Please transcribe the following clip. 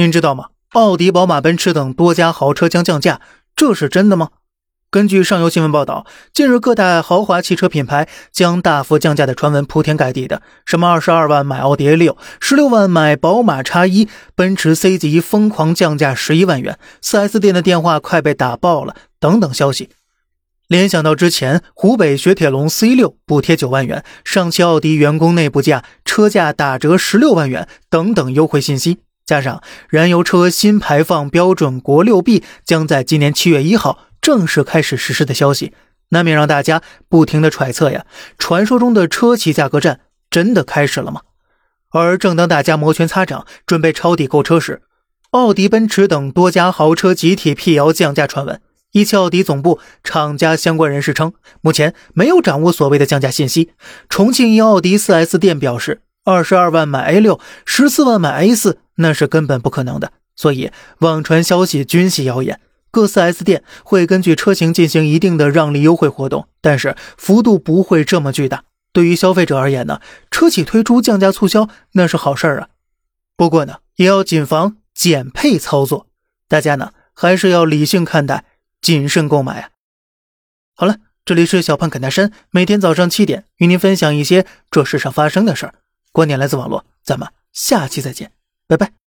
您知道吗？奥迪、宝马、奔驰等多家豪车将降价，这是真的吗？根据上游新闻报道，近日各大豪华汽车品牌将大幅降价的传闻铺天盖地的，什么二十二万买奥迪 A 六，十六万买宝马 X 一，奔驰 C 级疯狂降价十一万元，4S 店的电话快被打爆了，等等消息。联想到之前湖北雪铁龙 C 六补贴九万元，上汽奥迪员工内部价车价打折十六万元等等优惠信息。加上燃油车新排放标准国六 B 将在今年七月一号正式开始实施的消息，难免让大家不停的揣测呀，传说中的车企价格战真的开始了吗？而正当大家摩拳擦掌准备抄底购车时，奥迪、奔驰等多家豪车集体辟谣降价传闻。一汽奥迪总部厂家相关人士称，目前没有掌握所谓的降价信息。重庆一奥迪 4S 店表示。二十二万买 A 六，十四万买 A 四，那是根本不可能的。所以网传消息均系谣言。各 4S 店会根据车型进行一定的让利优惠活动，但是幅度不会这么巨大。对于消费者而言呢，车企推出降价促销那是好事儿啊。不过呢，也要谨防减配操作，大家呢还是要理性看待，谨慎购买啊。好了，这里是小胖侃大山，每天早上七点与您分享一些这世上发生的事儿。观点来自网络，咱们下期再见，拜拜。